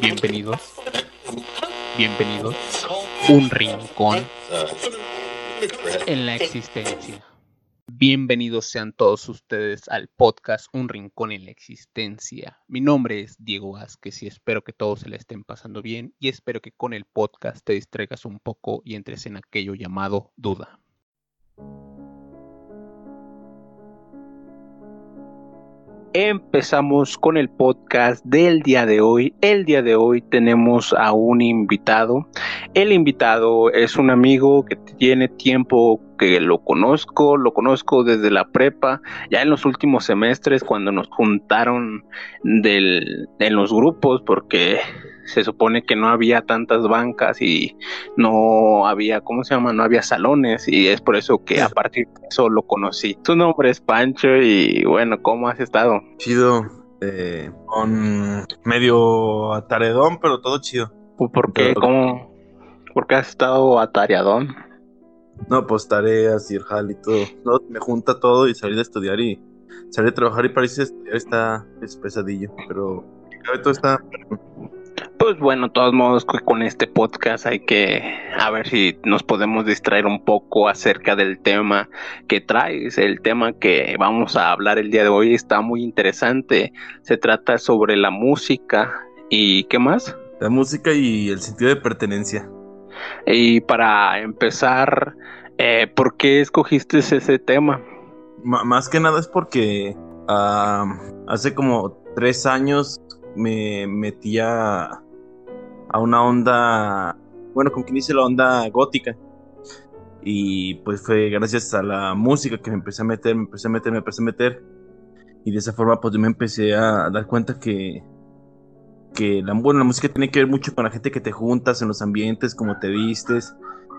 Bienvenidos. Bienvenidos. Un rincón en la existencia. Bienvenidos sean todos ustedes al podcast Un Rincón en la Existencia. Mi nombre es Diego Vázquez y espero que todos se le estén pasando bien y espero que con el podcast te distraigas un poco y entres en aquello llamado duda. Empezamos con el podcast del día de hoy. El día de hoy tenemos a un invitado. El invitado es un amigo que tiene tiempo que lo conozco, lo conozco desde la prepa, ya en los últimos semestres cuando nos juntaron del, en los grupos porque se supone que no había tantas bancas y no había, ¿cómo se llama? No había salones y es por eso que a partir de eso lo conocí. Tu nombre es Pancho y bueno, ¿cómo has estado? Chido, eh, con medio ataredón, pero todo chido. ¿Por qué? ¿Cómo? ¿Por qué has estado atareadón? No, pues tareas y el jal y todo. No, me junta todo y salir a estudiar y salir a trabajar y parece estudiar está es pesadillo, pero todo está pues bueno, de todos modos, con este podcast hay que a ver si nos podemos distraer un poco acerca del tema que traes. El tema que vamos a hablar el día de hoy está muy interesante. Se trata sobre la música y ¿qué más? La música y el sentido de pertenencia. Y para empezar, eh, ¿por qué escogiste ese tema? más que nada es porque ah, hace como tres años me metía a una onda, bueno, como quien dice la onda gótica. Y pues fue gracias a la música que me empecé a meter, me empecé a meter, me empecé a meter. Y de esa forma pues yo me empecé a dar cuenta que, que la, bueno, la música tiene que ver mucho con la gente que te juntas, en los ambientes, cómo te vistes,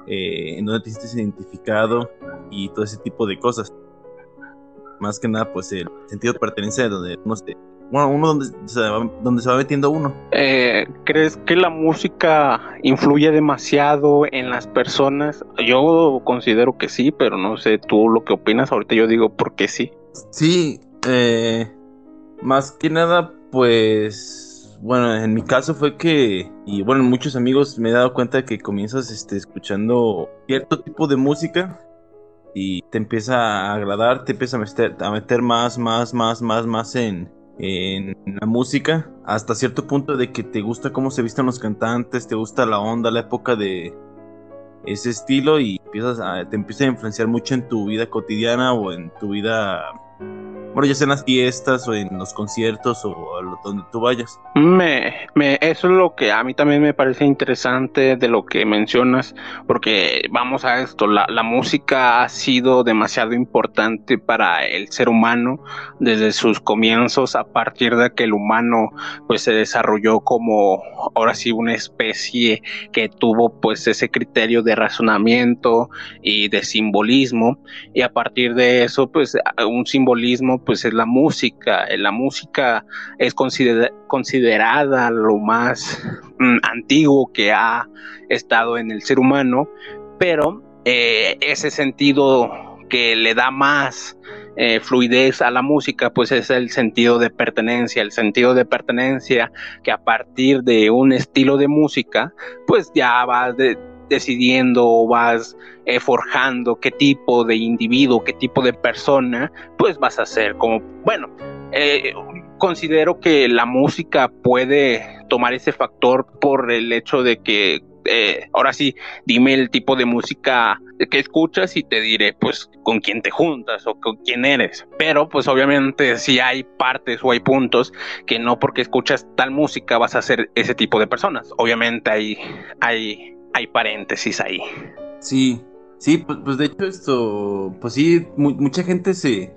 eh, en dónde te sientes identificado y todo ese tipo de cosas. Más que nada pues el sentido de pertenencia de donde uno se, bueno, uno donde se va, donde se va metiendo uno. Eh, ¿Crees que la música influye demasiado en las personas? Yo considero que sí, pero no sé tú lo que opinas. Ahorita yo digo por qué sí. Sí, eh, más que nada, pues, bueno, en mi caso fue que, y bueno, muchos amigos me he dado cuenta que comienzas este, escuchando cierto tipo de música y te empieza a agradar, te empieza a meter, a meter más, más, más, más, más en, en la música hasta cierto punto de que te gusta cómo se visten los cantantes, te gusta la onda, la época de ese estilo y empiezas a, te empieza a influenciar mucho en tu vida cotidiana o en tu vida bueno, ya sea en las fiestas o en los conciertos o donde tú vayas. Me, me, eso es lo que a mí también me parece interesante de lo que mencionas, porque vamos a esto, la, la música ha sido demasiado importante para el ser humano desde sus comienzos, a partir de que el humano pues se desarrolló como ahora sí una especie que tuvo pues ese criterio de razonamiento y de simbolismo, y a partir de eso pues un simbolismo pues es la música. La música es considerada lo más mm, antiguo que ha estado en el ser humano, pero eh, ese sentido que le da más eh, fluidez a la música, pues es el sentido de pertenencia, el sentido de pertenencia que a partir de un estilo de música, pues ya vas de, decidiendo o vas eh, forjando qué tipo de individuo, qué tipo de persona, pues vas a ser como, bueno, eh, considero que la música puede tomar ese factor por el hecho de que eh, ahora sí, dime el tipo de música que escuchas y te diré pues con quién te juntas o con quién eres. Pero pues obviamente si hay partes o hay puntos que no porque escuchas tal música vas a ser ese tipo de personas. Obviamente hay, hay hay paréntesis ahí. Sí, sí, pues, pues de hecho esto, pues sí, mucha gente se,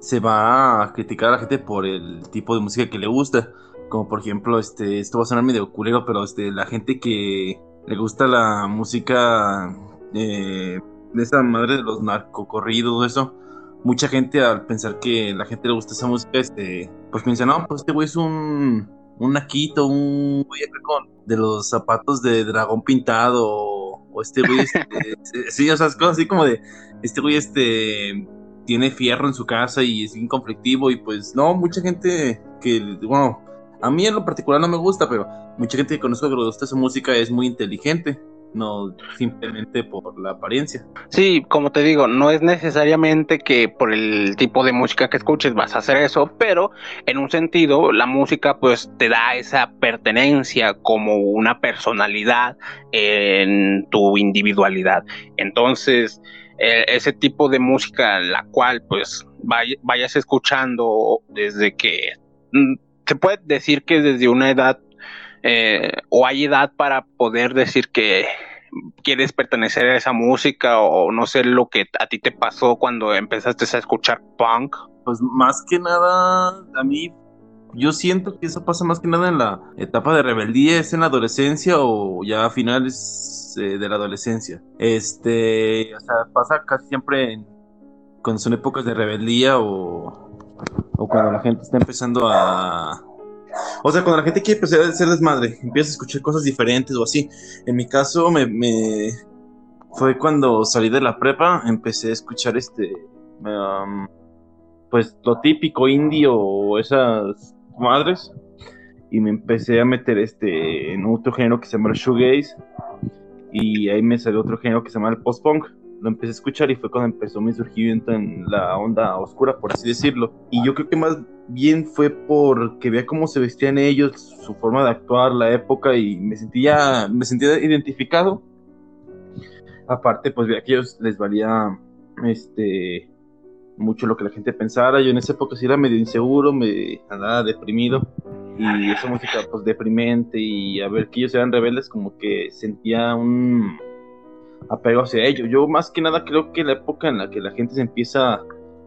se va a criticar a la gente por el tipo de música que le gusta. Como por ejemplo, este, esto va a sonar medio culero, pero este, la gente que le gusta la música eh, de esa madre de los narcocorridos, eso. Mucha gente al pensar que la gente le gusta esa música, este, pues piensa, no, pues este güey es un, un naquito, un güey con de los zapatos de dragón pintado o, este güey, este, sí, o sea, cosas así como de, este güey, este, tiene fierro en su casa y es inconflictivo y pues no, mucha gente que, bueno, A mí en lo particular no me gusta, pero mucha gente que conozco que le gusta su música es muy inteligente no simplemente por la apariencia. Sí, como te digo, no es necesariamente que por el tipo de música que escuches vas a hacer eso, pero en un sentido la música pues te da esa pertenencia como una personalidad en tu individualidad. Entonces, e, ese tipo de música la cual pues vayas escuchando desde que mm, se puede decir que desde una edad eh, o hay edad para poder decir que quieres pertenecer a esa música o no sé lo que a ti te pasó cuando empezaste a escuchar punk? Pues más que nada, a mí yo siento que eso pasa más que nada en la etapa de rebeldía, es en la adolescencia o ya a finales eh, de la adolescencia. Este, o sea, pasa casi siempre cuando son épocas de rebeldía o, o cuando la gente está empezando a, o sea, cuando la gente quiere empezar a ser desmadre, empieza a escuchar cosas diferentes o así. En mi caso, me fue cuando salí de la prepa, empecé a escuchar este, um, pues lo típico indio o esas madres. Y me empecé a meter este en otro género que se llama el shoegaze. Y ahí me salió otro género que se llama el post-punk lo empecé a escuchar y fue cuando empezó mi surgimiento en la onda oscura, por así decirlo. Y yo creo que más bien fue porque veía cómo se vestían ellos, su forma de actuar, la época y me sentía, me sentía identificado. Aparte, pues veía que a ellos les valía este mucho lo que la gente pensara. Yo en esa época sí era medio inseguro, me andaba deprimido y esa música pues deprimente y a ver que ellos eran rebeldes como que sentía un apego hacia ello. Yo más que nada creo que la época en la que la gente se empieza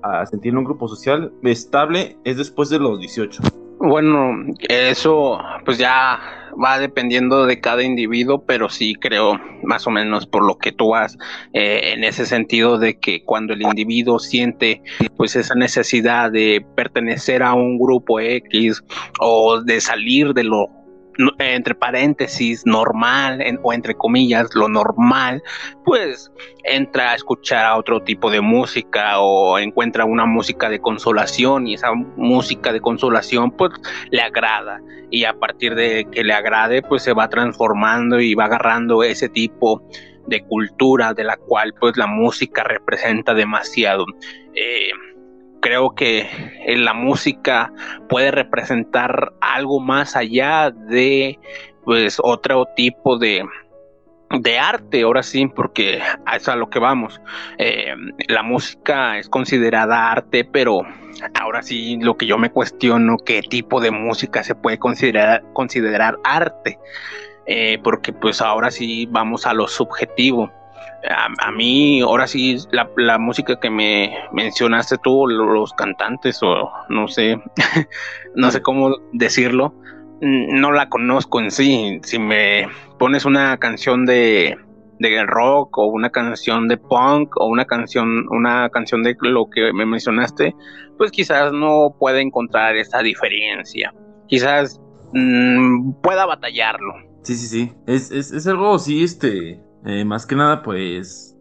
a sentir en un grupo social estable es después de los 18. Bueno, eso pues ya va dependiendo de cada individuo, pero sí creo más o menos por lo que tú vas eh, en ese sentido de que cuando el individuo siente pues esa necesidad de pertenecer a un grupo X o de salir de lo entre paréntesis, normal o entre comillas, lo normal, pues entra a escuchar a otro tipo de música o encuentra una música de consolación y esa música de consolación pues le agrada y a partir de que le agrade pues se va transformando y va agarrando ese tipo de cultura de la cual pues la música representa demasiado. Eh, creo que en la música puede representar algo más allá de pues otro tipo de, de arte, ahora sí, porque es a lo que vamos. Eh, la música es considerada arte, pero ahora sí lo que yo me cuestiono, qué tipo de música se puede considerar, considerar arte, eh, porque pues ahora sí vamos a lo subjetivo a, mí, ahora sí, la, música que me mencionaste tú, los cantantes, o no sé, no sé cómo decirlo, no la conozco en sí. Si me pones una canción de, de rock o una canción de punk o una canción, una canción de lo que me mencionaste, pues quizás no pueda encontrar esa diferencia. Quizás mm, pueda batallarlo. Sí, sí, sí. Es, es, es algo, sí, este, eh, más que nada, pues,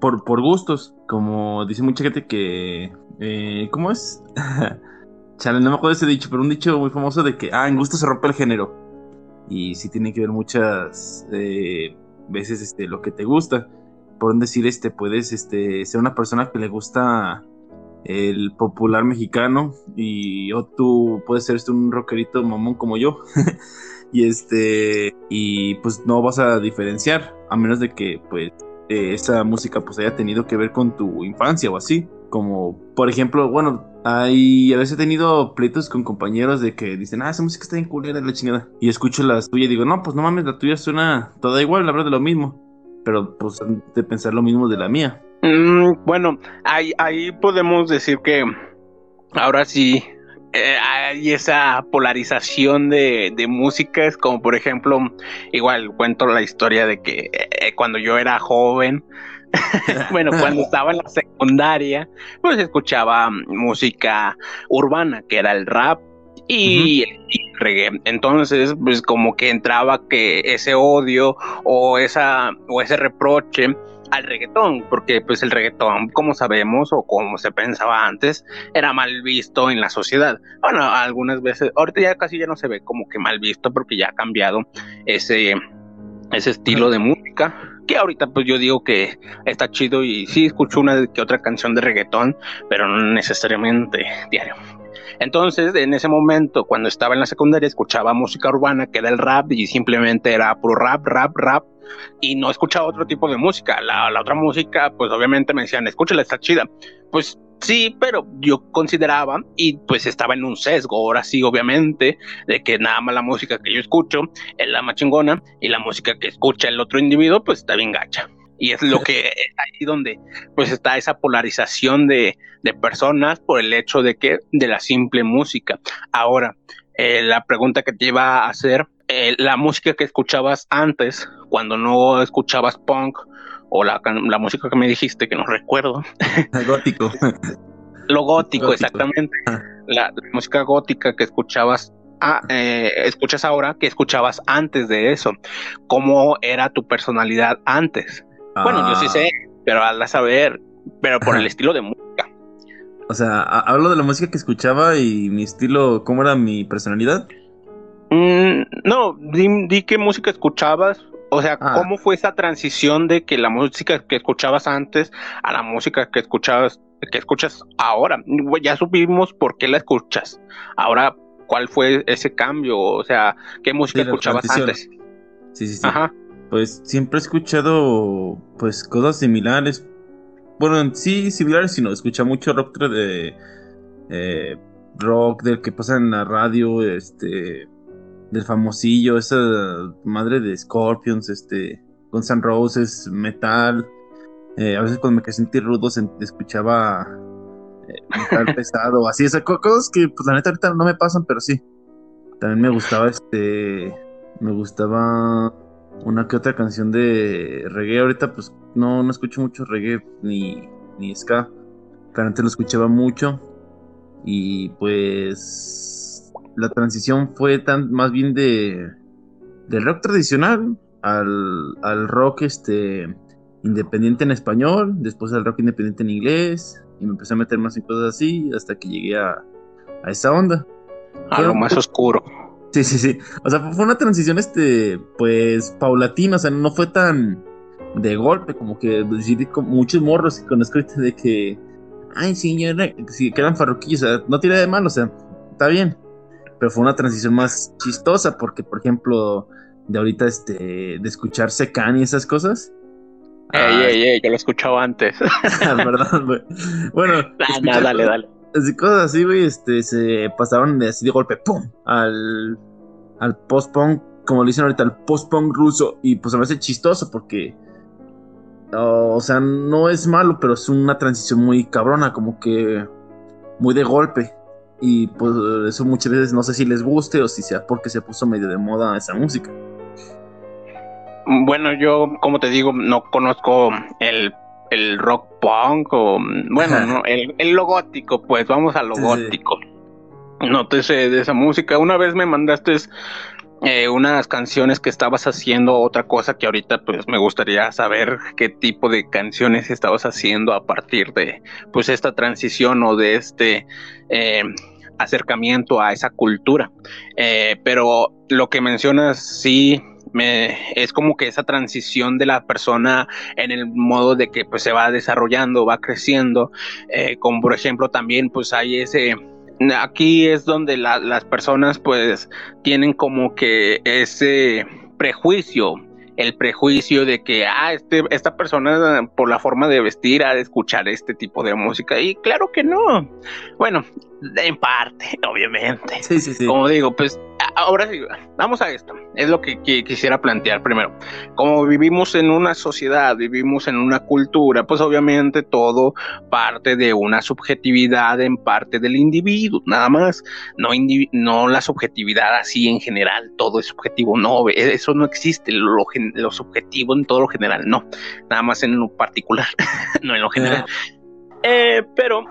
por, por gustos. Como dice mucha gente que... Eh, ¿Cómo es? Chale, no me acuerdo ese dicho, pero un dicho muy famoso de que, ah, en gusto se rompe el género. Y sí tiene que ver muchas eh, veces este, lo que te gusta. Por decir, este, puedes este, ser una persona que le gusta el popular mexicano y o tú puedes ser este, un rockerito mamón como yo y este y pues no vas a diferenciar a menos de que pues eh, esa música pues haya tenido que ver con tu infancia o así como por ejemplo bueno hay a veces he tenido pleitos con compañeros de que dicen ah esa música está bien culera la chingada y escucho la tuya y digo no pues no mames la tuya suena toda igual la verdad de lo mismo pero pues de pensar lo mismo de la mía. Mm, bueno ahí ahí podemos decir que ahora sí eh, hay esa polarización de, de músicas, como por ejemplo, igual cuento la historia de que eh, cuando yo era joven, bueno, cuando estaba en la secundaria, pues escuchaba música urbana, que era el rap, y, reggae. Entonces, pues como que entraba que ese odio o esa o ese reproche al reggaetón, porque pues el reggaetón, como sabemos o como se pensaba antes, era mal visto en la sociedad. Bueno, algunas veces, ahorita ya casi ya no se ve como que mal visto porque ya ha cambiado ese, ese estilo de música, que ahorita pues yo digo que está chido y sí escucho una que otra canción de reggaetón, pero no necesariamente diario. Entonces, en ese momento, cuando estaba en la secundaria, escuchaba música urbana, que era el rap, y simplemente era puro rap, rap, rap, y no escuchaba otro tipo de música. La, otra música, pues obviamente me decían, escúchala, está chida. Pues sí, pero yo consideraba, y pues estaba en un sesgo, ahora sí, obviamente, de que nada más la música que yo escucho es la más chingona, y la música que escucha el otro individuo, pues está bien gacha. Y es lo que ahí donde pues está esa polarización de, personas por el hecho de que de la simple música. Ahora, eh, la pregunta que te iba a hacer, eh, la música que escuchabas antes, cuando no escuchabas punk, o la, la música que me dijiste, que no recuerdo. Gótico. Lo gótico, exactamente. Ah. La, música gótica que escuchabas ah, eh, escuchas ahora que escuchabas antes de eso. ¿Cómo era tu personalidad antes? Bueno, yo sí sé, ah. pero al saber, pero por el estilo de música. O sea, hablo de la música que escuchaba y mi estilo, ¿cómo era mi personalidad? Mm, no, di, qué música escuchabas, o sea, ah. ¿cómo fue esa transición de que la música que escuchabas antes a la música que escuchabas, que escuchas ahora? Ya supimos por qué la escuchas. Ahora, ¿cuál fue ese cambio? O sea, ¿qué música escuchabas antes? Sí, sí, sí. Ajá pues siempre he escuchado pues cosas similares. Bueno, sí, similares, sino escucha mucho rock de eh, rock del que pasa en la radio, este del famosillo, esa madre de Scorpions, este Guns N' Roses, metal. Eh, a veces cuando me sentí rudo escuchaba eh, metal pesado, así, esas cosas que pues la neta ahorita no me pasan, pero sí. También me gustaba este, me gustaba una que otra canción de reggae. Ahorita pues no, no escucho mucho reggae ni, ni ska, pero antes lo escuchaba mucho. Y pues la transición fue tan más bien de del rock tradicional al, al rock este independiente en español, después al rock independiente en inglés, y me empecé a meter más en cosas así hasta que llegué a, a esa onda. A lo más oscuro. Sí, sí, sí. O sea, fue una transición, este, pues, paulatina, o sea, no fue tan de golpe, como que con muchos morros y con escrito de que, ay, señora, si quedan farroquillos, o sea, no tiene de mal, o sea, está bien. Pero fue una transición más chistosa, porque, por ejemplo, de ahorita, este, de escuchar Secan y esas cosas. Ey, ey, ey, yo lo escuchaba antes. ¿Verdad, güey? Bueno, nah, dale, dale así cosas así, güey, este, se pasaron así de golpe, ¡pum! Al, al post-punk, como lo dicen ahorita, al post-punk ruso. Y pues me hace chistoso porque, o sea, no es malo, pero es una transición muy cabrona, como que muy de golpe. Y pues eso muchas veces no sé si les guste o si sea porque se puso medio de moda esa música. Bueno, yo, como te digo, no conozco el el rock punk o bueno, no, el, el lo gótico, pues vamos a lo gótico. No te sé de esa música. Una vez me mandaste eh, unas canciones que estabas haciendo, otra cosa que ahorita pues me gustaría saber qué tipo de canciones estabas haciendo a partir de pues esta transición o de este eh, acercamiento a esa cultura. Eh, pero lo que mencionas sí me, es como que esa transición de la persona en el modo de que pues se va desarrollando, va creciendo, eh, como por ejemplo también pues hay ese, aquí es donde las personas pues tienen como que ese prejuicio el prejuicio de que, ah, este, esta persona por la forma de vestir ha de escuchar este tipo de música. Y claro que no. Bueno, en parte, obviamente. Sí, sí, sí. Como digo, pues ahora sí, vamos a esto. Es lo que, quisiera plantear primero. Como vivimos en una sociedad, vivimos en una cultura, pues obviamente todo parte de una subjetividad en parte del individuo, nada más. No, la subjetividad así en general, todo es subjetivo. No, eso no existe. Lo, lo subjetivo en todo lo general, no. Nada más en lo particular, no en lo general. Eh, pero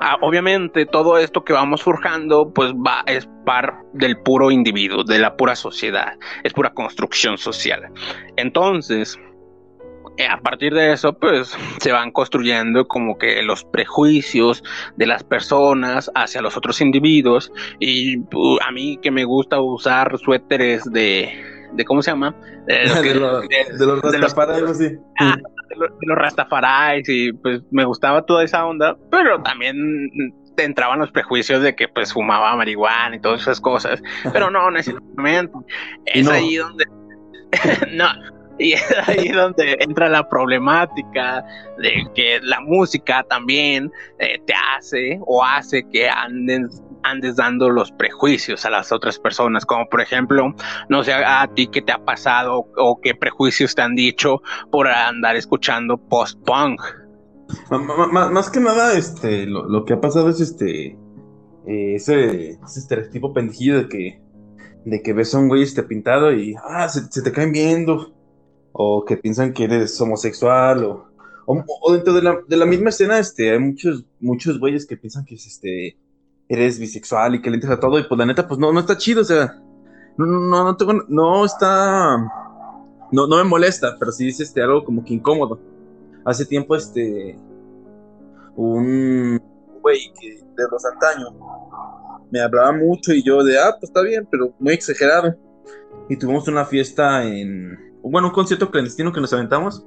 ah, obviamente todo esto que vamos forjando pues va es par del puro individuo, de la pura sociedad, es pura construcción social. Entonces, eh, a partir de eso, pues se van construyendo como que los prejuicios de las personas hacia los otros individuos. Y uh, a mí que me gusta usar suéteres de, de ¿cómo se llama? de, los rastafarais, sí. Ah, de, los, rastafarais, y pues me gustaba toda esa onda, pero también te entraban los prejuicios de que pues fumaba marihuana y todas esas cosas, pero no necesariamente. Es ahí donde... no, y es ahí donde entra la problemática de que la música también eh, te hace o hace que andes, andes dando los prejuicios a las otras personas, como por ejemplo, no sé a ti qué te ha pasado o qué prejuicios te han dicho por andar escuchando post-punk. más que nada, este, lo, que ha pasado es este, eh, ese, estereotipo pendejillo de que, de que ves a un güey este pintado y, ah, se, te caen viendo o que piensan que eres homosexual o, o, dentro de la, de la, misma escena este hay muchos muchos güeyes que piensan que este eres bisexual y que le entras a todo y pues la neta pues no no está chido o sea no no no tengo no está no no me molesta pero sí es este algo como que incómodo hace tiempo este un güey que de los antaños me hablaba mucho y yo de ah pues está bien pero muy exagerado y tuvimos una fiesta en bueno, un concierto clandestino que nos aventamos.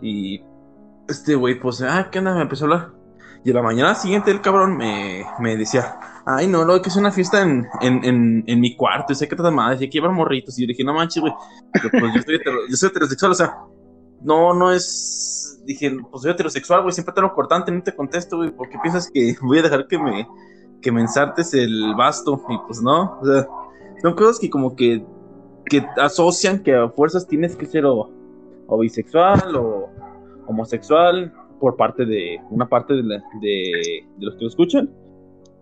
Y este güey, pues, ah, ¿qué onda? Me empezó a hablar. Y a la mañana siguiente el cabrón me, me decía, ay, no, lo que es una fiesta en, en, en, mi cuarto, y sé que te madre, decía que iban morritos. Y yo dije, no manches, güey, pues yo, yo soy heterosexual, o sea, no, no es. Dije, pues soy heterosexual, güey, siempre te lo cortante, no te contesto, güey, ¿por qué piensas que voy a dejar que me, que me ensartes el basto? Y pues no, o sea, son cosas que como que que asocian que a fuerzas tienes que ser o, bisexual o homosexual por parte de una parte de, de, los que lo escuchan.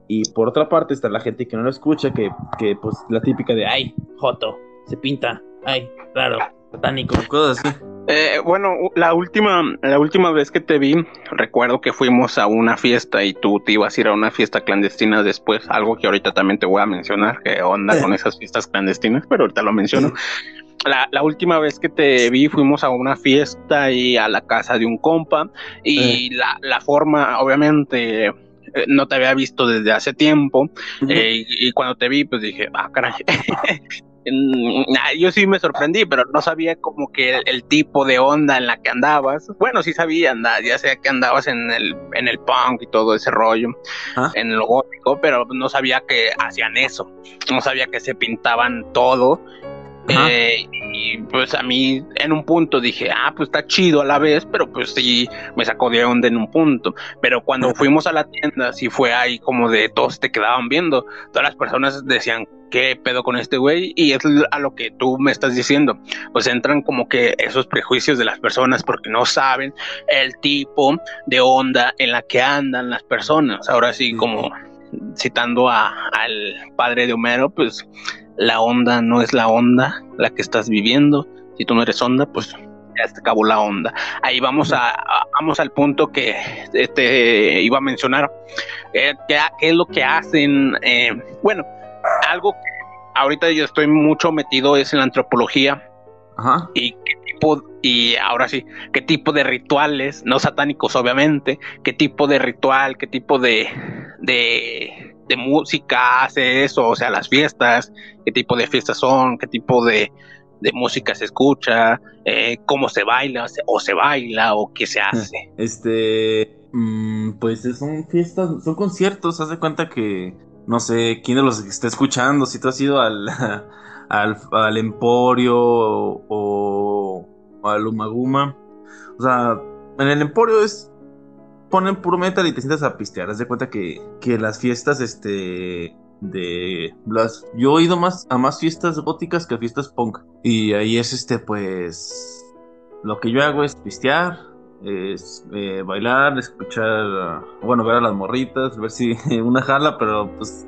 Y por otra parte está la gente que no lo escucha que, que pues la típica de ay joto se pinta ay claro satánico cosas así. Eh, bueno, la última, la última vez que te vi, recuerdo que fuimos a una fiesta y tú te ibas a ir a una fiesta clandestina después, algo que ahorita también te voy a mencionar, que onda con esas fiestas clandestinas, pero ahorita lo menciono. La, última vez que te vi fuimos a una fiesta y a la casa de un compa y la, la forma, obviamente, eh, no te había visto desde hace tiempo eh, y, cuando te vi pues dije, ah, caray, yo sí me sorprendí, pero no sabía como que el, tipo de onda en la que andabas. Bueno, sí sabía andar, ya sé que andabas en el, en el punk y todo ese rollo, ah. en lo gótico, pero no sabía que hacían eso. No sabía que se pintaban todo. Eh, y pues a mí en un punto dije, ah, pues está chido a la vez, pero pues sí me sacó de onda en un punto. Pero cuando fuimos a la tienda, sí fue ahí como de todos te quedaban viendo. Todas las personas decían, ¿qué pedo con este güey? Y es a lo que tú me estás diciendo. Pues entran como que esos prejuicios de las personas porque no saben el tipo de onda en la que andan las personas. Ahora sí, como citando al padre de Homero, pues la onda no es la onda la que estás viviendo. Si tú no eres onda, pues ya te acabó la onda. Ahí vamos a, vamos al punto que te este, iba a mencionar. Eh, ¿qué, es lo que hacen? Eh, bueno, algo que ahorita yo estoy mucho metido es en la antropología. Y qué tipo, y ahora sí, qué tipo de rituales, no satánicos obviamente, qué tipo de ritual, qué tipo de, de, de música hace eso, o sea, las fiestas, qué tipo de fiestas son, qué tipo de, de música se escucha, eh, cómo se baila o se baila o qué se hace. Este, mm, pues son fiestas, son conciertos, haz de cuenta que no sé quién de los que está escuchando, si tú has ido al, al, Emporio o, al Umaguma. O sea, en el Emporio es. Ponen puro metal y te sientas a pistear. Haz de cuenta que, que las fiestas, este. De las. Yo he ido más a más fiestas góticas que a fiestas punk. Y ahí es este, pues. Lo que yo hago es pistear, es eh, bailar, escuchar, bueno, ver a las morritas, ver si una jala, pero pues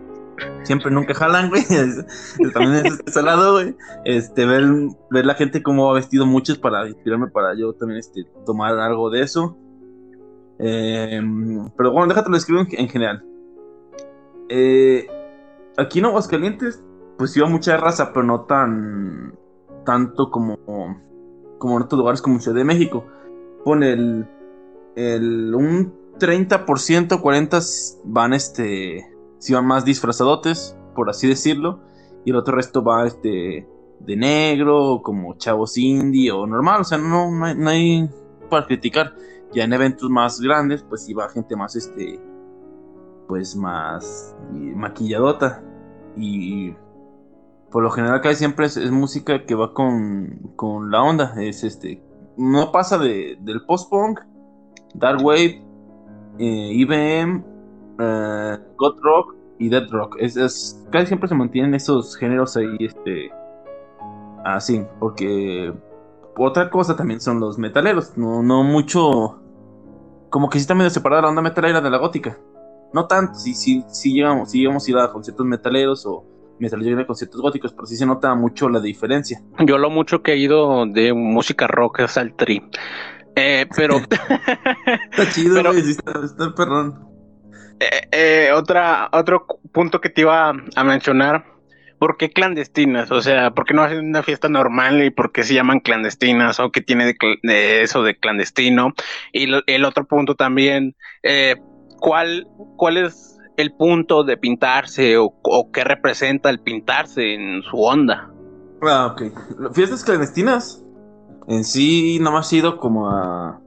siempre nunca jalan, güey. También es este lado, güey. Este, ver, ver la gente cómo ha vestido muchos para inspirarme para yo también este, tomar algo de eso. Em, pero bueno, déjate lo escribo en, general. Eh, aquí en Aguascalientes, pues iba mucha raza, pero no tan tanto como, como en otros lugares como Ciudad de México. Pone el, el un 30%, 40% van este, si van más disfrazadotes, por así decirlo, y el otro resto va este de negro, como chavos indie o normal, o sea, no, no, hay, para criticar. Ya en eventos más grandes, pues iba gente más, este, pues más maquilladota. Y por lo general casi siempre es, música que va con, con, la onda. Es este, no pasa de, del post-punk, dark wave, eh, IBM, eh, God Rock y Dead Rock. Es, casi siempre se mantienen esos géneros ahí, este, así, porque otra cosa también son los metaleros, no, no mucho, como que sí está medio separada la onda metalera de la gótica. No tanto, si, si, si llegamos, si llegamos a ir a conciertos metaleros o metaleros a conciertos góticos, pero sí se nota mucho la diferencia. Yo lo mucho que he ido de música rock es al tri. Eh, pero. está chido, está, perrón. Eh, eh, otra, otro punto que te iba a mencionar. ¿Por qué clandestinas? O sea, ¿por qué no hacen una fiesta normal y por qué se llaman clandestinas? ¿O qué tiene de, eso de clandestino? Y el otro punto también, ¿cuál, ¿cuál es el punto de pintarse o, qué representa el pintarse en su onda? Ah, ok. Fiestas clandestinas en sí no ha sido como a...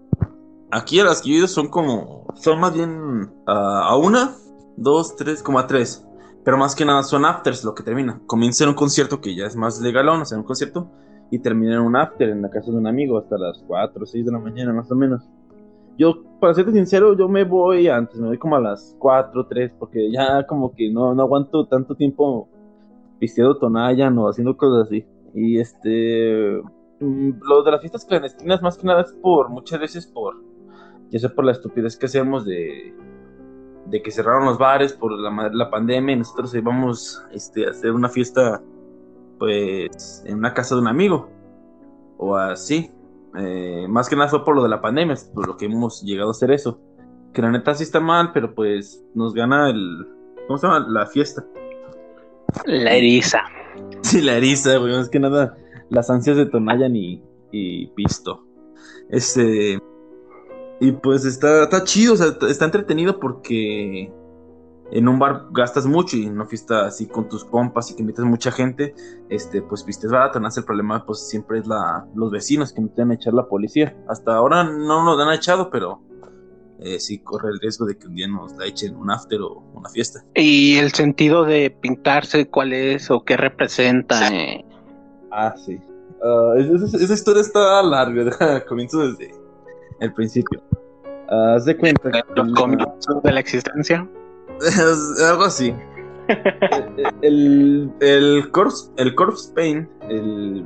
Aquí a las que yo he ido son como... Son más bien a una, dos, tres, como a tres. Pero más que nada son afters lo que termina. Comienza en un concierto que ya es más legalón, o sea, un concierto. Y termina en un after en la casa de un amigo hasta las 4 o 6 de la mañana más o menos. Yo, para serte sincero, yo me voy antes, me voy como a las 4, 3, porque ya como que no, no aguanto tanto tiempo pisteando tonalla o haciendo cosas así. Y este Mm, lo de las fiestas clandestinas más que nada es por, muchas veces por, ya sea por la estupidez que hacemos de, de que cerraron los bares por la, la pandemia y nosotros íbamos este, a hacer una fiesta pues en una casa de un amigo o así. Eh, más que nada fue por lo de la pandemia, por lo que hemos llegado a hacer eso. Que la neta sí está mal, pero pues nos gana el... ¿Cómo se llama? La fiesta. La eriza. Sí, la eriza, güey. Más que nada las ansias de Tonayan y, y Pisto. Este. Y pues está, está chido, o sea, está entretenido porque en un bar gastas mucho y en una fiesta así con tus compas y que invitas mucha gente, este, pues vistes barato, no el problema, pues siempre es la, los vecinos que te van a echar la policía. Hasta ahora no nos han echado, pero eh, sí corre el riesgo de que un día nos la echen un after o una fiesta. ¿Y el sentido de pintarse cuál es o qué representa? Eh, Ah, sí. Ah, esa, historia está larga, comienzo desde el principio. Haz de cuenta. de la existencia? Algo así. el, el, corpse, el corpse paint, el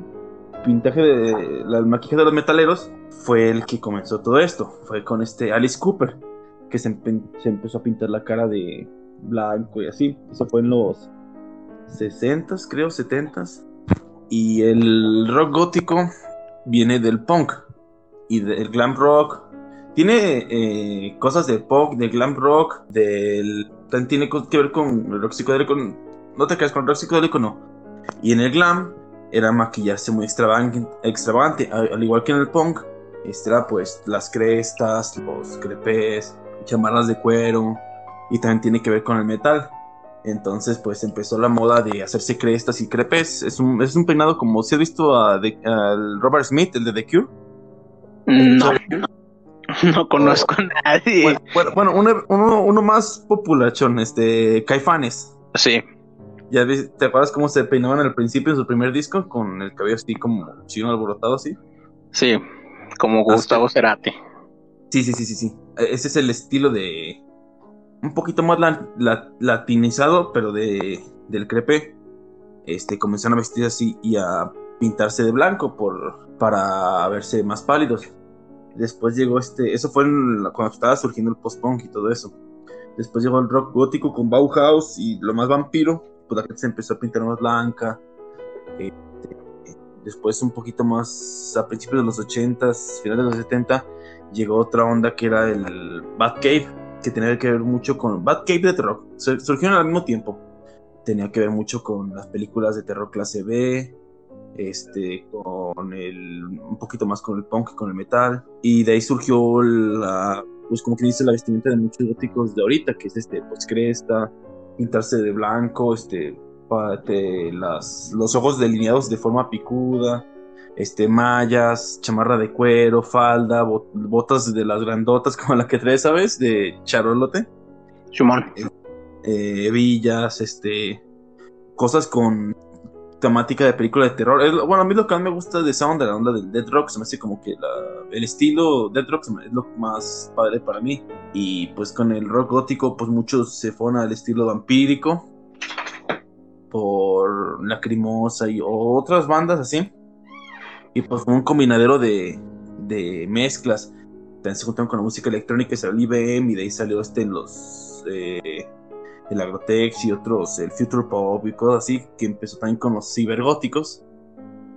pintaje de la maquillaje de los metaleros, fue el que comenzó todo esto. Fue con este Alice Cooper, que se, se empezó a pintar la cara de blanco y así. Eso fue en los 60s, creo, 70s. Y el rock gótico viene del punk y del glam rock. Tiene eh, cosas de punk, de glam rock, del. También tiene que ver con el rock psicodélico. No te creas con el rock psicodélico, no. Y en el glam era maquillarse muy extravagante, extravagante al igual que en el punk. Este era pues las crestas, los crepes, chamarras de cuero. Y también tiene que ver con el metal. Entonces, pues empezó la moda de hacerse crestas y crepes. Es un, es un peinado como si has visto a, al Robert Smith, el de The Cure. No, no, conozco a nadie. Bueno, bueno, uno, uno, más populachón, este, Caifanes. Sí. ¿Ya te acuerdas cómo se peinaban al principio en su primer disco? Con el cabello así como chino alborotado así. Sí, como Gustavo Cerati. Sí, sí, sí, sí, sí. E, ese es el estilo de, un poquito más latinizado, pero de, del crepe. Este, comenzaron a vestir así y a pintarse de blanco por, para verse más pálidos. Después llegó este, eso fue cuando estaba surgiendo el post-punk y todo eso. Después llegó el rock gótico con Bauhaus y lo más vampiro, pues la gente se empezó a pintar más blanca. Este, después un poquito más a principios de los 80s, finales de los 70, llegó otra onda que era el Batcave, que tenía que ver mucho con Batcave de terror. Surgieron al mismo tiempo. Tenía que ver mucho con las películas de terror clase B, este, con el, un poquito más con el punk, con el metal, y de ahí surgió la, pues como que dice la vestimenta de muchos góticos de ahorita, que es este, pues cresta, pintarse de blanco, este, las, los ojos delineados de forma picuda, este, mallas, chamarra de cuero, falda, botas de las grandotas como la que trae, ¿sabes? De charolote. Chumón. Eh, hebillas, este, cosas con temática de película de terror. bueno, a mí lo que más me gusta de esa onda, la onda del Dead Rock, se me hace como que el estilo Dead Rock es lo más padre para mí. Y pues con el rock gótico, pues muchos se fueron al estilo vampírico por Lacrimosa y otras bandas así. Y pues un combinadero de, de mezclas. También se juntaron con la música electrónica y salió IBM y de ahí salió este los eh, el Agrotex y otros, el Future Pop y cosas así, que empezó también con los cibergóticos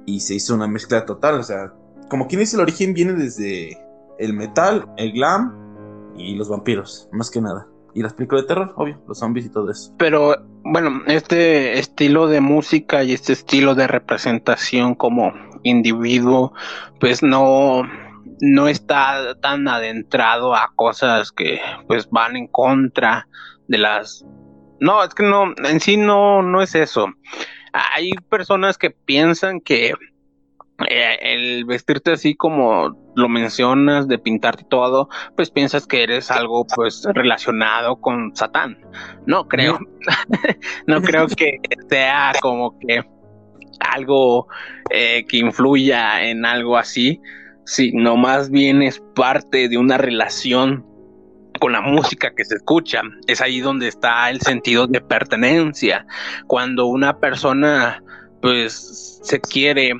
y se hizo una mezcla total, o sea, como quien dice el origen viene desde el metal, el glam y los vampiros, más que nada. Y las películas de terror, obvio, los zombies y todo eso. Pero bueno, este estilo de música y este estilo de representación como individuo, pues no, no está tan adentrado a cosas que pues van en contra de las no, es que no, en sí no, no es eso. Hay personas que piensan que eh, el vestirte así como lo mencionas, de pintarte todo, pues piensas que eres algo pues relacionado con Satán. No creo, no creo que sea como que algo eh, que influya en algo así, sino más bien es parte de una relación con la música que se escucha. Es ahí donde está el sentido de pertenencia. Cuando una persona pues se quiere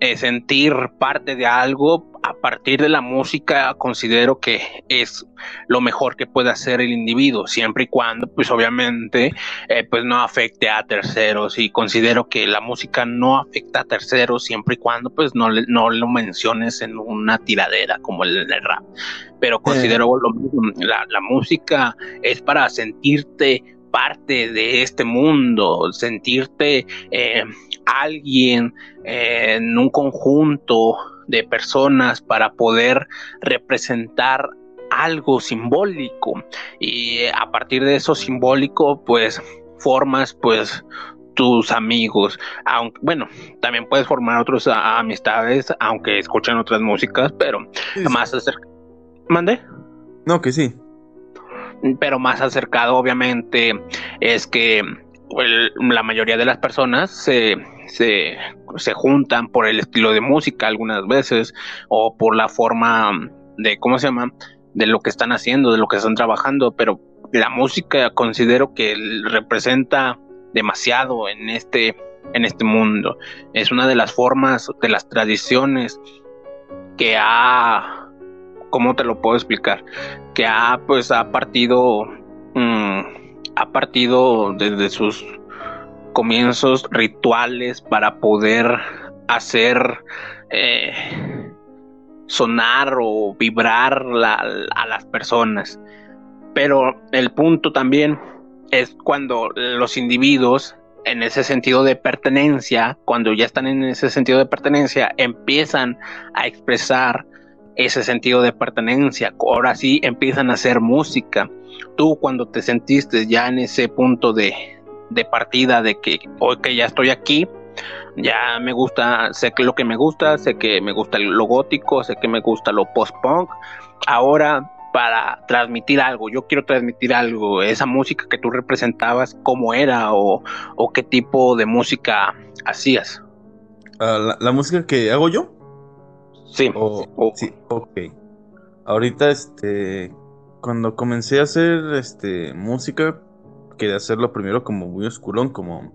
eh, sentir parte de algo, a partir de la música considero que es lo mejor que puede hacer el individuo, siempre y cuando, pues obviamente, eh, pues no afecte a terceros y considero que la música no afecta a terceros siempre y cuando, pues no, no lo menciones en una tiradera como el, el rap. Pero considero lo mismo, la, la música es para sentirte parte de este mundo, sentirte eh, alguien eh, en un conjunto de personas para poder representar algo simbólico y a partir de eso simbólico pues formas pues tus amigos, aunque bueno, también puedes formar otras amistades aunque escuchen otras músicas, pero más acerca. ¿Mande? No, que sí. Pero más acercado obviamente es que la mayoría de las personas se, se, se, juntan por el estilo de música algunas veces o por la forma de, ¿cómo se llama? De lo que están haciendo, de lo que están trabajando, pero la música considero que representa demasiado en este, en este mundo. Es una de las formas, de las tradiciones que ha, ¿cómo te lo puedo explicar? Que ha, pues, ha partido... Mm, ha partido desde sus comienzos rituales para poder hacer eh, sonar o vibrar a las personas. Pero el punto también es cuando los individuos en ese sentido de pertenencia, cuando ya están en ese sentido de pertenencia, empiezan a expresar ese sentido de pertenencia. Ahora sí empiezan a hacer música. Tú cuando te sentiste ya en ese punto de, partida de que hoy que ya estoy aquí, ya me gusta, sé que lo que me gusta, sé que me gusta lo gótico, sé que me gusta lo post-punk. Ahora para transmitir algo, yo quiero transmitir algo, esa música que tú representabas, cómo era o, qué tipo de música hacías. Ah, la, música que hago yo? Sí. sí, ok. Ahorita, este, cuando comencé a hacer, este, música, quería hacerlo primero como muy oscurón, como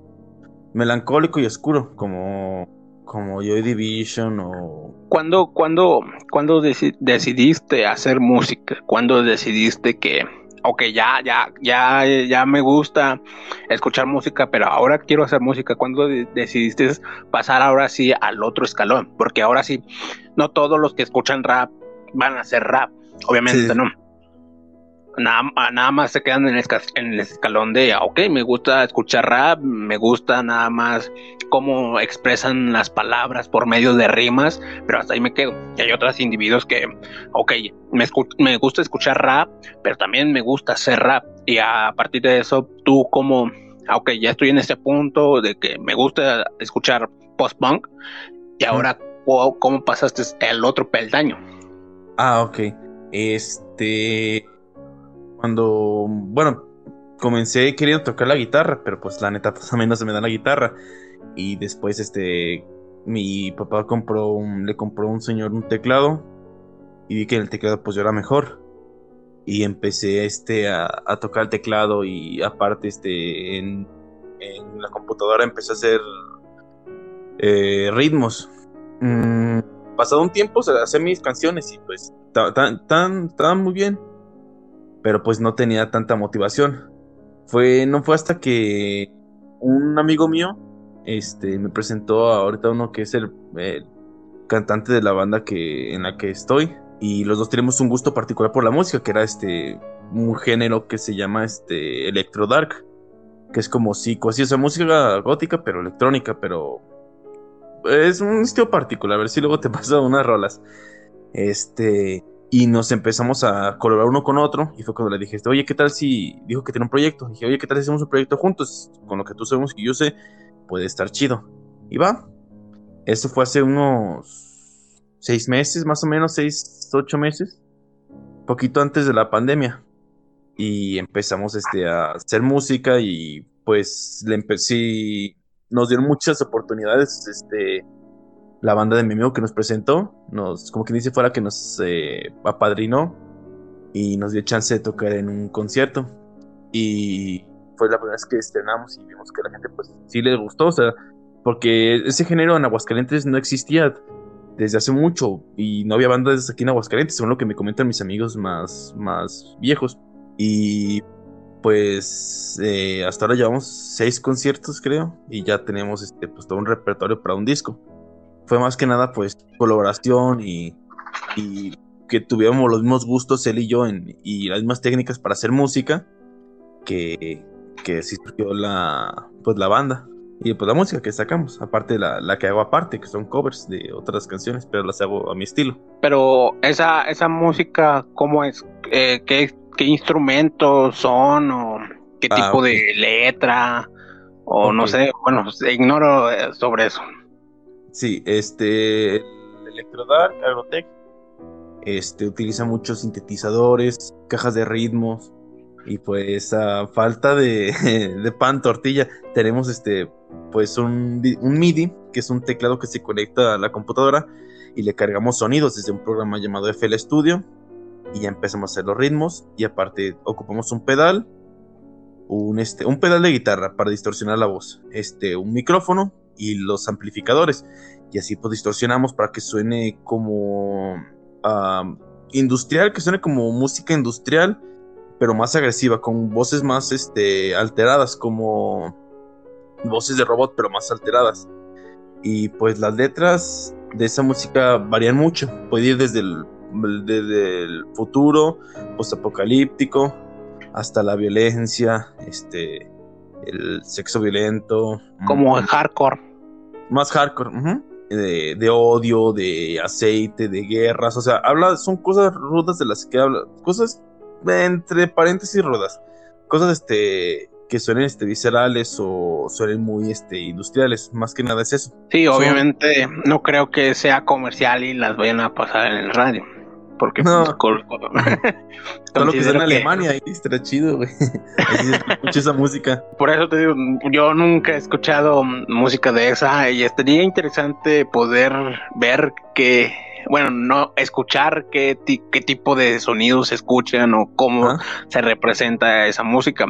melancólico y oscuro, como, como Joy Division o... ¿Cuándo, cuando, cuando decidiste hacer música? ¿Cuándo decidiste que ok, ya, ya, ya, ya me gusta escuchar música, pero ahora quiero hacer música. ¿Cuándo decidiste pasar ahora sí al otro escalón? Porque ahora sí, no todos los que escuchan rap van a hacer rap, obviamente no. Nada, nada, más se quedan en el, en el escalón de, ok, me gusta escuchar rap, me gusta nada más cómo expresan las palabras por medio de rimas, pero hasta ahí me quedo. Y hay otros individuos que, ok, me, me gusta escuchar rap, pero también me gusta hacer rap. Y a partir de eso, tú como, ok, ya estoy en este punto de que me gusta escuchar post-punk, y ahora, ¿cómo pasaste el otro peldaño? Ah, ok. Este cuando, bueno, comencé queriendo tocar la guitarra, pero pues la neta, pues a mí no se me da la guitarra. Y después, este, mi papá compró le compró un señor un teclado y vi que el teclado pues yo era mejor. Y empecé, este, a, tocar el teclado y aparte, este, en, la computadora empecé a hacer eh, ritmos. Mm, pasado un tiempo, o sea, hacer mis canciones y pues estaban muy bien pero pues no tenía tanta motivación. Fue, no fue hasta que un amigo mío este, me presentó ahorita uno que es el, cantante de la banda que, en la que estoy. Y los dos tenemos un gusto particular por la música, que era este un género que se llama este electro dark, que es como psico, así, o sea, música gótica, pero electrónica, pero es un estilo particular. A ver si luego te paso unas rolas. Este, y nos empezamos a colaborar uno con otro. Y fue cuando le dije, oye, ¿qué tal si dijo que tiene un proyecto? dije, oye, ¿qué tal si hacemos un proyecto juntos? Con lo que tú sabemos y yo sé, puede estar chido. Y va. Eso fue hace unos seis meses, más o menos, seis, ocho meses. Poquito antes de la pandemia. Y empezamos este, a hacer música y pues le empecé. Nos dieron muchas oportunidades. Este la banda de mi amigo que nos presentó, nos, como quien dice fuera que nos eh, apadrinó y nos dio chance de tocar en un concierto. Y fue la primera vez que estrenamos y vimos que a la gente pues sí le gustó, o sea, porque ese género en Aguascalientes no existía desde hace mucho y no había bandas aquí en Aguascalientes, según lo que me comentan mis amigos más, más viejos. Y pues eh, hasta ahora llevamos seis conciertos creo y ya tenemos este, pues, todo un repertorio para un disco fue más que nada pues colaboración y, que tuviéramos los mismos gustos él y yo en, y las mismas técnicas para hacer música que, que surgió la, pues, la banda y pues la música que sacamos, aparte la, la que hago aparte, que son covers de otras canciones, pero las hago a mi estilo. Pero esa, esa música, ¿cómo es? Eh, ¿qué, instrumentos son? ¿O qué ah, tipo de letra? O no sé, bueno, ignoro eh, sobre eso. Sí, este, el Electrodark Agrotech este, utiliza muchos sintetizadores, cajas de ritmos y pues a falta de, de, pan tortilla tenemos este pues un, un, MIDI que es un teclado que se conecta a la computadora y le cargamos sonidos desde un programa llamado FL Studio y ya empezamos a hacer los ritmos y aparte ocupamos un pedal un, este, un pedal de guitarra para distorsionar la voz. Este un micrófono y los amplificadores. Y así pues distorsionamos para que suene como industrial, que suene como música industrial, pero más agresiva, con voces más este, alteradas, como voces de robot, pero más alteradas. Y pues las letras de esa música varían mucho. Puede ir desde el, desde el futuro, postapocalíptico, hasta la violencia, este, el sexo violento. Como el hardcore. Más hardcore, de, odio, de aceite, de guerras. O sea, habla, son cosas rudas de las que habla. Cosas entre paréntesis rudas. Cosas este que suenen este, viscerales o suenen muy este, industriales. Más que nada es eso. Sí, obviamente no creo que sea comercial y las vayan a pasar en el radio porque no. Todo lo que sea en Alemania ahí estará chido, güey. Escucho esa música. Por eso te digo, yo nunca he escuchado música de esa y estaría interesante poder ver que bueno, no escuchar qué, qué tipo de sonidos se escuchan o cómo se representa esa música.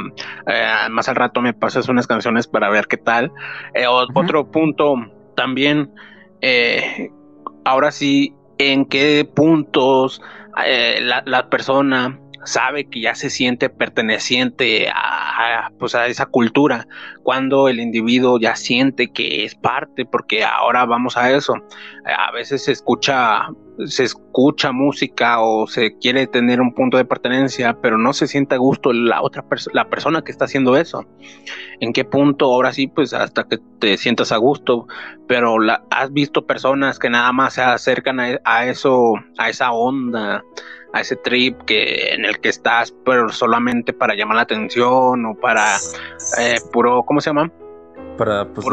Eh, más al rato me pasas unas canciones para ver qué tal. Eh, otro punto también, eh, ahora sí, en qué puntos eh, la, persona sabe que ya se siente perteneciente a, pues a esa cultura, cuando el individuo ya siente que es parte, porque ahora vamos a eso. A veces se escucha, se escucha música o se quiere tener un punto de pertenencia, pero no se siente a gusto la otra persona, la persona que está haciendo eso. ¿En qué punto? Ahora sí, pues hasta que te sientas a gusto, pero la, has visto personas que nada más se acercan a, eso, a esa onda a ese trip que en el que estás, pero solamente para llamar la atención o para eh, puro, ¿cómo se llama? Para pues,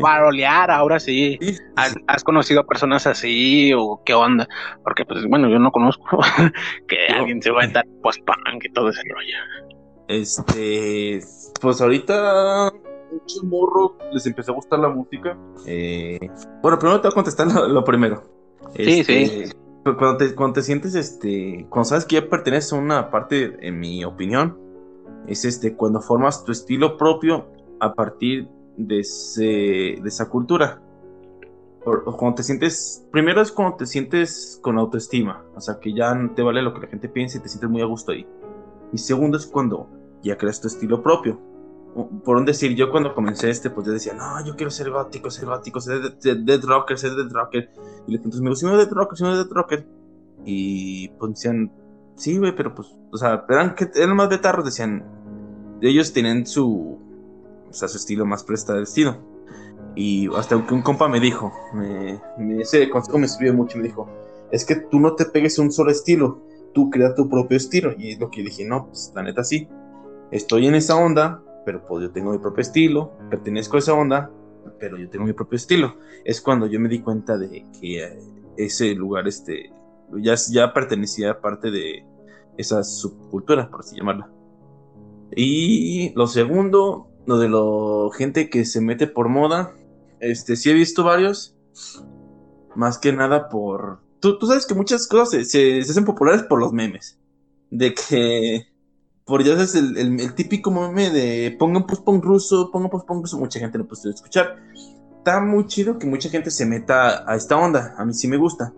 parolear, ahora sí. ¿Has, conocido personas así o qué onda? Porque pues bueno, yo no conozco que alguien se va a estar post-punk y todo ese rollo. Este, pues ahorita muchos morros les empezó a gustar la música. Eh, bueno, primero te voy a contestar lo, primero. Sí, sí este, cuando te, cuando te sientes, este, cuando sabes que ya perteneces a una parte, en mi opinión, es este, cuando formas tu estilo propio a partir de, ese, de esa cultura. Cuando te sientes, primero es cuando te sientes con autoestima, o sea, que ya no te vale lo que la gente piensa y te sientes muy a gusto ahí. Y segundo es cuando ya creas tu estilo propio. Por un decir, yo cuando comencé este, pues yo decía, no, yo quiero ser gótico, ser gótico, ser dead rocker, ser dead rocker. Y le pregunté amigos, si no rocker, si no dead rocker. Y pues decían, sí, güey, pero pues, o sea, eran, eran más betarros, decían, ellos tienen su, o sea, su estilo más prestado Y hasta que un compa me dijo, me, ese consejo me sirvió mucho, me dijo, es que tú no te pegues un solo estilo, tú crea tu propio estilo. Y es lo que dije, no, pues la neta sí, estoy en esa onda, pero pues yo tengo mi propio estilo, pertenezco a esa onda, pero yo tengo mi propio estilo. Es cuando yo me di cuenta de que eh, ese lugar este, ya, ya pertenecía a parte de esa subcultura, por así llamarla. Y lo segundo, lo de la gente que se mete por moda, este, sí he visto varios, más que nada por... Tú, sabes que muchas cosas se, se hacen populares por los memes, de que por ya es el, el, típico meme de pongan post-punk ruso, pongan post-punk ruso, mucha gente lo puede escuchar. Está muy chido que mucha gente se meta a esta onda, a mí sí me gusta.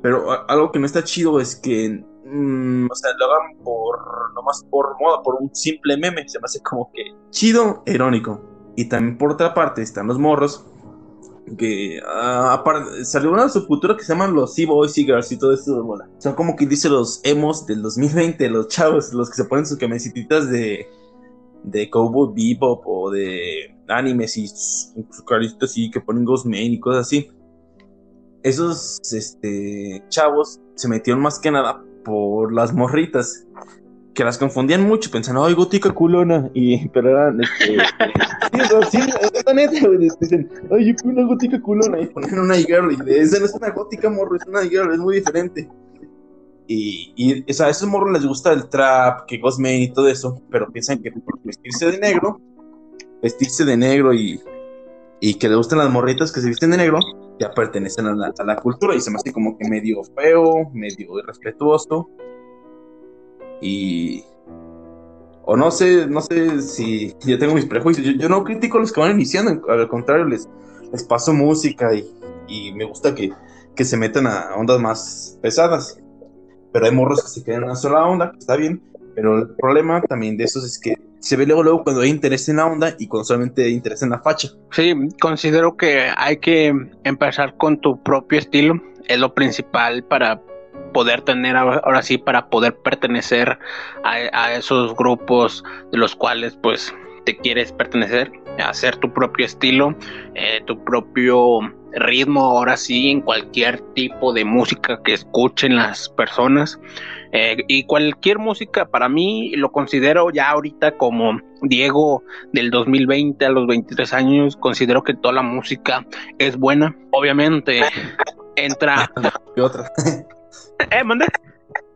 Pero algo que no está chido es que, mm, o sea, lo hagan por, nomás por moda, por un simple meme, se me hace como que chido, irónico. Y también por otra parte están los morros que uh, salió una subcultura que se llaman los C-Boys, C-Girls y todo esto. Bueno, son como que dice los emos del 2020, los chavos, los que se ponen sus camisetitas de, de Cowboy Bebop o de animes y su, carita así, que ponen Ghost y cosas así. Esos este, chavos se metieron más que nada por las morritas que las confundían mucho, pensando, ay, gótica culona, y, pero eran, este, sí, sí, neta, güey, dicen, ay, yo una gótica culona, y ponen una girl, y esa no es una gótica morro, es una girl, es muy diferente. Y, y o a esos morros les gusta el trap, que Ghostman y todo eso, pero piensan que por vestirse de negro, vestirse de negro y, y que le gustan las morritas que se visten de negro, ya pertenecen a la, a la cultura, y se me hace como que medio feo, medio irrespetuoso y o no sé, no sé si yo tengo mis prejuicios. Yo, no critico a los que van iniciando, al contrario, les, les paso música y, y me gusta que, que, se metan a ondas más pesadas. Pero hay morros que se quedan en una sola onda, está bien. Pero el problema también de esos es que se ve luego, luego cuando hay interés en la onda y cuando solamente hay interés en la facha. Sí, considero que hay que empezar con tu propio estilo. Es lo principal para poder tener ahora sí para poder pertenecer a, esos grupos de los cuales pues te quieres pertenecer, hacer tu propio estilo, eh, tu propio ritmo ahora sí en cualquier tipo de música que escuchen las personas eh, y cualquier música para mí lo considero ya ahorita como Diego del 2020 a los 23 años considero que toda la música es buena obviamente entra ¿Qué otra ¿Eh, mande?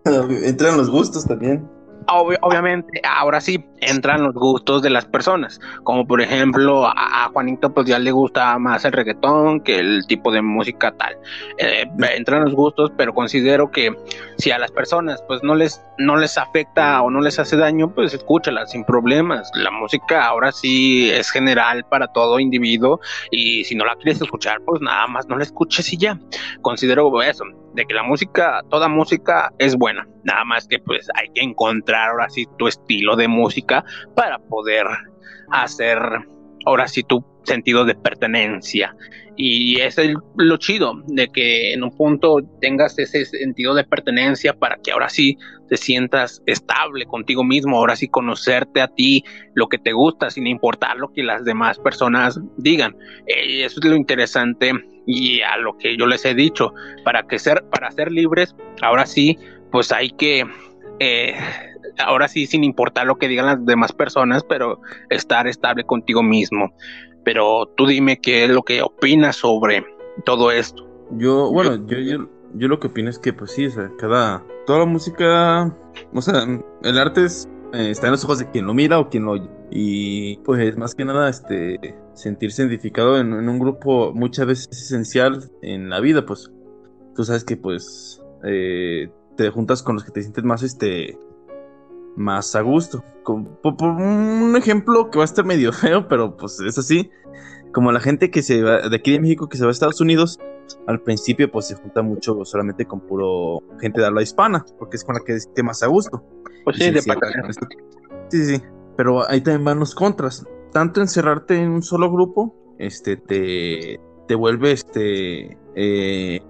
Entran los gustos también. obviamente, ahora sí, entran los gustos de las personas, como por ejemplo a, Juanito pues ya le gusta más el reggaetón que el tipo de música tal. Eh, entran los gustos, pero considero que si a las personas pues no les no les afecta o no les hace daño, pues escúchala sin problemas. La música ahora sí es general para todo individuo y si no la quieres escuchar, pues nada más no la escuches y ya. Considero eso, de que la música, toda música es buena. Nada más que pues hay que encontrar ahora sí tu estilo de música para poder hacer ahora sí tu sentido de pertenencia. Y es lo chido, de que en un punto tengas ese sentido de pertenencia para que ahora sí te sientas estable contigo mismo, ahora sí conocerte a ti, lo que te gusta, sin importar lo que las demás personas digan. Y eso es lo interesante y a lo que yo les he dicho, para que ser, para ser libres, ahora sí, pues hay que eh, ahora sí, sin importar lo que digan las demás personas, pero estar estable contigo mismo. Pero tú dime qué es lo que opinas sobre todo esto. Yo, bueno, yo, yo, lo que opino es que, pues sí, o sea, cada. Toda la música. O sea, el arte es, eh, está en los ojos de quien lo mira o quien lo oye. Y, pues, más que nada, este. Sentirse identificado en, un grupo muchas veces es esencial en la vida, pues. Tú sabes que, pues. Eh, te juntas con los que te sientes más, este más a gusto. por, un ejemplo que va a estar medio feo, pero pues es así. Como la gente que se va de aquí de México que se va a Estados Unidos, al principio pues se junta mucho solamente con puro gente de habla hispana, porque es con la que se más a gusto. Pues sí, de sí, sí, sí, pero ahí también van los contras. Tanto encerrarte en un solo grupo, este, te, te vuelve este eh,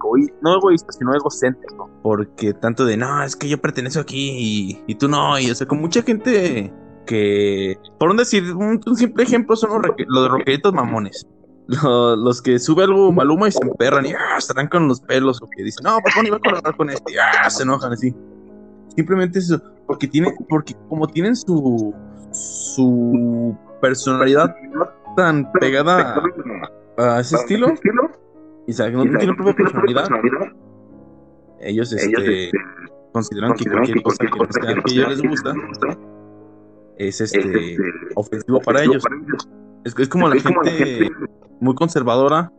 no egoísta, sino egocéntrico. Porque tanto de, no, es que yo pertenezco aquí y, tú no. Y o sea, con mucha gente que, por un decir, un, simple ejemplo son los, los roqueritos mamones. Los, que sube algo maluma y se emperran y ¡ah! se arrancan los pelos o que dicen, no, pues iba a colaborar con este y ¡ah! se enojan así. Simplemente eso, porque tiene, porque como tienen su su personalidad tan pegada a ese estilo, y saben, no, tienen propia personalidad. Ellos, este, este, consideran que cualquier cosa que, que a ellos les gusta es este, este ofensivo para ellos. Es, es como la gente muy conservadora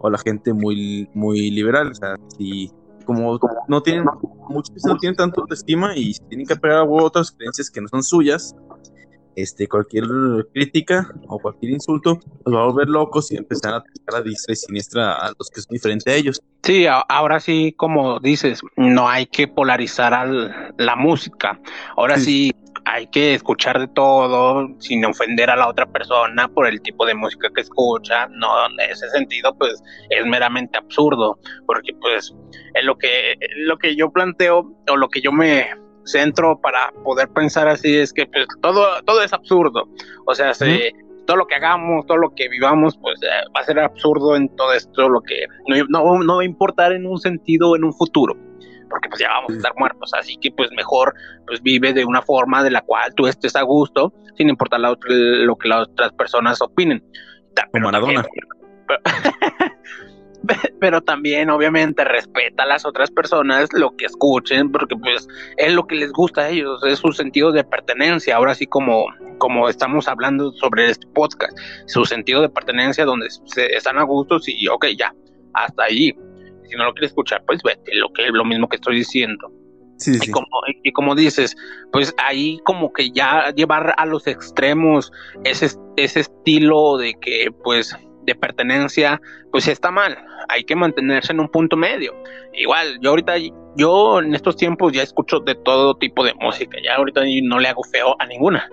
o la gente muy, muy liberal. O sea, si como, no tienen, muchos no tienen tanto autoestima y tienen que pegar a otras creencias que no son suyas, este, cualquier crítica o cualquier insulto los va a volver locos y empezar a atacar a diestra y siniestra a los que son diferentes a ellos. Sí, ahora sí, como dices, no hay que polarizar al, la música. Ahora sí. hay que escuchar de todo sin ofender a la otra persona por el tipo de música que escucha. No, en ese sentido, pues es meramente absurdo, porque pues es lo que, lo que yo planteo o lo que yo me centro para poder pensar así es que pues todo, todo es absurdo. O sea, todo lo que hagamos, todo lo que vivamos, pues eh, va a ser absurdo en todo esto, lo que no, no, va a importar en un sentido en un futuro porque pues ya vamos a estar muertos, así que pues mejor pues vive de una forma de la cual tú estés a gusto, sin importar lo que las otras personas opinen. Como Maradona. pero también obviamente respeta a las otras personas lo que escuchen, porque pues es lo que les gusta a ellos, es su sentido de pertenencia, ahora sí como, como estamos hablando sobre este podcast, su sentido de pertenencia donde se están a gusto y ok, ya, hasta ahí. Si no lo quieres escuchar, pues vete, lo que lo mismo que estoy diciendo. Sí, sí. Y, como, y como dices, pues ahí como que ya llevar a los extremos ese, ese estilo de que pues de pertenencia, pues está mal. Hay que mantenerse en un punto medio. Igual, yo ahorita, yo en estos tiempos ya escucho de todo tipo de música. Ya ahorita no le hago feo a ninguna.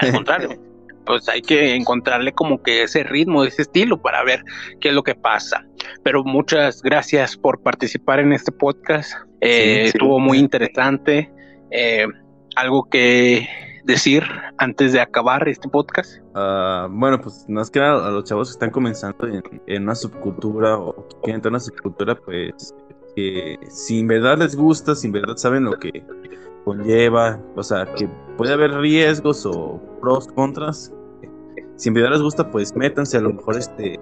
Al contrario, pues hay que encontrarle como que ese ritmo, ese estilo para ver qué es lo que pasa. Pero muchas gracias por participar en este podcast. Eh, estuvo muy interesante. Eh, algo que decir antes de acabar este podcast? Uh, bueno, pues más que nada a los chavos que están comenzando en, una subcultura o que quieren entrar en una subcultura, pues que si en verdad les gusta, si en verdad saben lo que conlleva, o sea, que puede haber riesgos o pros, contras. Si en verdad les gusta, pues métanse, a lo mejor este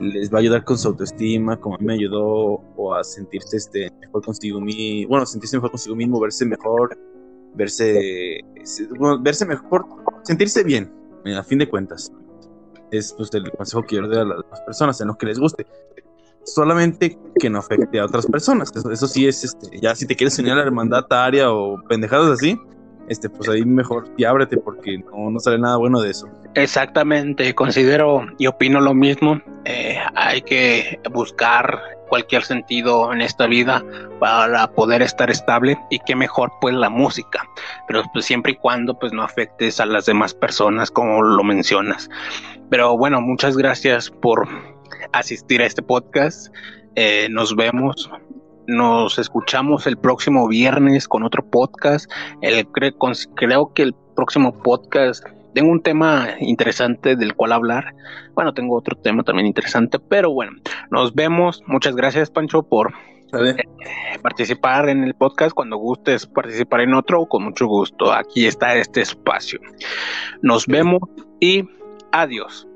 les va a ayudar con su autoestima, como a mí me ayudó, o a sentirse este mejor consigo mismo, bueno, sentirse mejor consigo mismo, verse mejor, verse, verse mejor sentirse bien, a fin de cuentas. Es pues, el consejo que yo le doy a las personas en lo que les guste. Solamente que no afecte a otras personas. Eso, sí es, este, ya si te quieres unir a la hermandad área o pendejadas así, este, pues ahí mejor y ábrete porque no, no sale nada bueno de eso. Exactamente, considero y opino lo mismo. Eh, hay que buscar cualquier sentido en esta vida para poder estar estable y qué mejor pues la música, pero pues siempre y cuando pues no afectes a las demás personas como lo mencionas. Pero bueno, muchas gracias por asistir a este podcast. Eh, nos vemos nos escuchamos el próximo viernes con otro podcast. El, creo que el próximo podcast tengo un tema interesante del cual hablar. Bueno, tengo otro tema también interesante, pero bueno, nos vemos. Muchas gracias, Pancho, por eh, participar en el podcast. Cuando gustes participar en otro, con mucho gusto. Aquí está este espacio. Nos vemos y adiós.